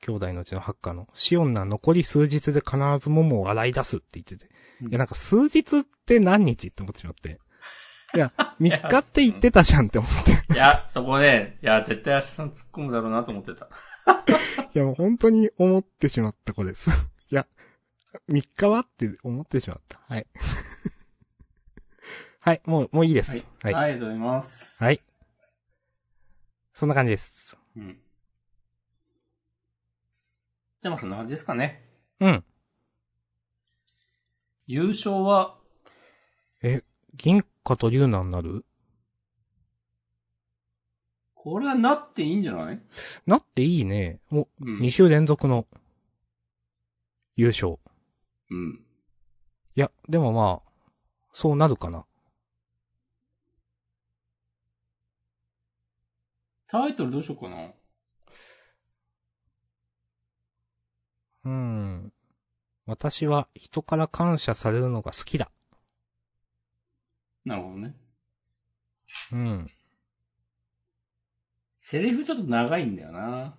兄弟のうちのハッカーの。シオンな残り数日で必ず桃を洗い出すって言ってて。うんいや、なんか数日って何日って思ってしまって。いや、3日って言ってたじゃんって思って。いや、そこで、いや、絶対明日さん突っ込むだろうなと思ってた。いや、もう本当に思ってしまった子です。いや、3日はって思ってしまった。はい。はい、もう、もういいです。はい。はい。ありがとうございます。はい。そんな感じです。うん。じゃあまあそんな感じですかね。うん。優勝は、え、銀貨と竜なんなる？これはなっていいんじゃない？なっていいね。もう、うん2週連続の優勝。うん。いや、でもまあ、そうなるかな。タイトルどうしようかな。うん。私は人から感謝されるのが好きだ。なるほどね。うん。セリフちょっと長いんだよな。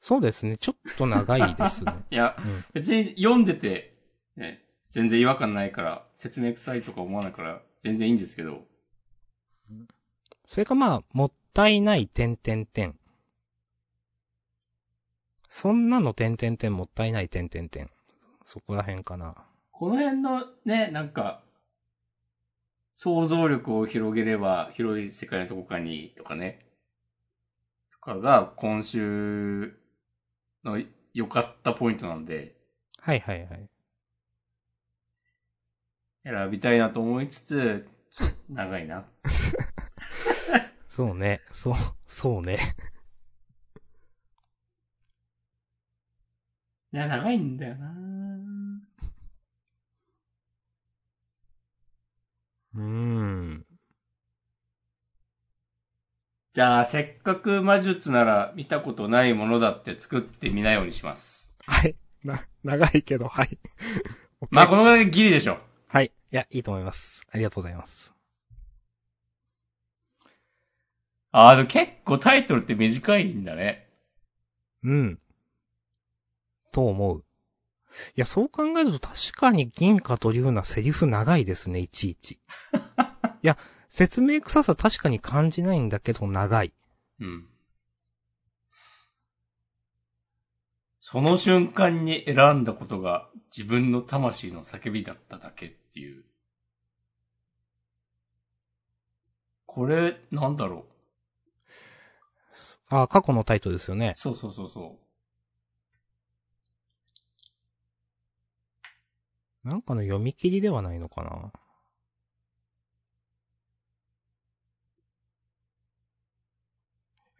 そうですね。ちょっと長いですね。いや、うん。別に読んでて、ね、全然違和感ないから、説明臭いとか思わないから、全然いいんですけど。それかまあ、もったいない点点点。そんなの点点点もったいない点点点。そこら辺かな。この辺のね、なんか、想像力を広げれば広い世界のどこかにとかね、とかが今週の良かったポイントなんで、はいはいはい。選びたいなと思いつつ、長いな。そうね。そう、そうね。いや、長いんだよなうーん。じゃあ、せっかく魔術なら見たことないものだって作ってみないようにします。はい。な、長いけど、はい。まあ、このぐらいでギリでしょ。はい。いや、いいと思います。ありがとうございます。ああ、でも結構タイトルって短いんだね。うん。と思う。いや、そう考えると確かに銀貨と竜なセリフ長いですね、いちいち。いや、説明臭さ確かに感じないんだけど長い。うん。その瞬間に選んだことが自分の魂の叫びだっただけっていう。これ、なんだろあ、過去のタイトルですよねう。。そうそうそうなんかの読み切りではないのかな？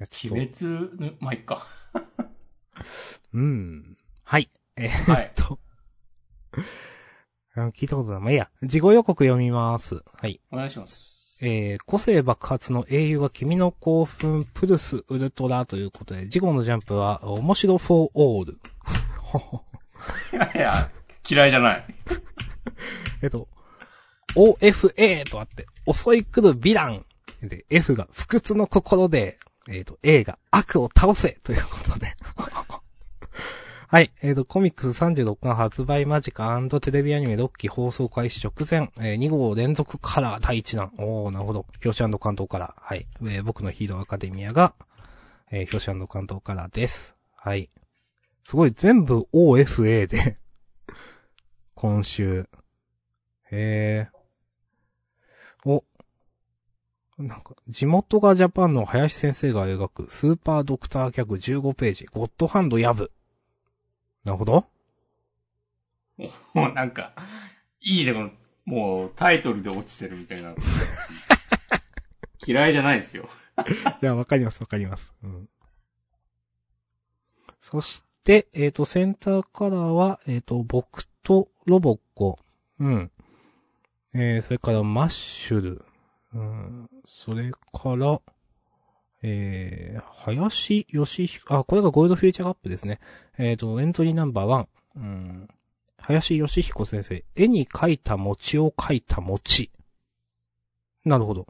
いや、鬼と、滅の、まあ、いっか。うん。はい。えーはい。と。あ聞いたことない。まあ、いいや。事後予告読みます。はい。お願いします。えー、個性爆発の英雄は君の興奮、プルス、ウルトラということで、事後のジャンプは、面白 for all。いや、嫌いじゃない。えっと、OFA とあって、襲い来るヴィラン。で、F が不屈の心で、えっ、と、A が悪を倒せということで。はい。えっ、と、コミックス36巻発売間近テレビアニメ6期放送開始直前、えー2号連続カラー第1弾。おー、なるほど。表紙関東から。はい。えー僕のヒーローアカデミアが、えー表紙関東からです。はい。すごい、全部 OFA で、今週。へえ。お。なんか、地元がジャパンの林先生が描くスーパードクターギャグ15ページ、ゴッドハンドヤブ。なるほど。もうなんか、いいね、この、もうタイトルで落ちてるみたいな。嫌いじゃないですよ。いや、わかります、わかります。うん。そして、えっ、と、センターカラーは、えっ、と、僕とロボッコ。うん。えー、それからマッシュル。うん。それから、えー、林義彦、あ、これがゴールドフューチャーカップですね。えっ、と、エントリーナンバーワン。うん。林義彦先生。絵に描いた餅を描いた餅。なるほど。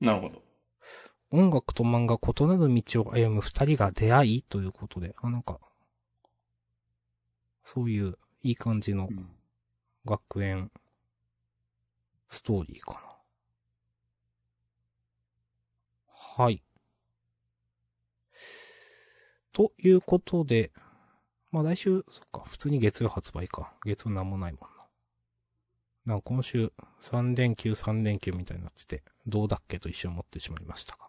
なるほど。音楽と漫画異なる道を歩む二人が出会いということで、あ、なんか、そういういい感じのうん学園ストーリーかな。はい。ということで、まあ来週、そっか、普通に月曜発売か。月曜なんもないもんな。なんか今週、3連休3連休みたいになってて、どうだっけと一瞬思ってしまいましたが。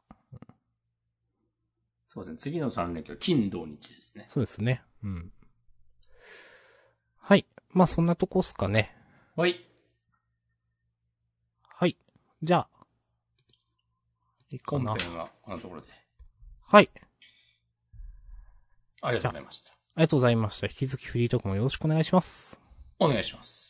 そうですね。次の3連休は金土日ですね。そうですね。うん。はい。まあそんなとこっすかね。はい。はい。じゃあ。いいかな。本編はこんなところで。はい。ありがとうございました。ありがとうございました。引き続きフリートークもよろしくお願いします。お願いします。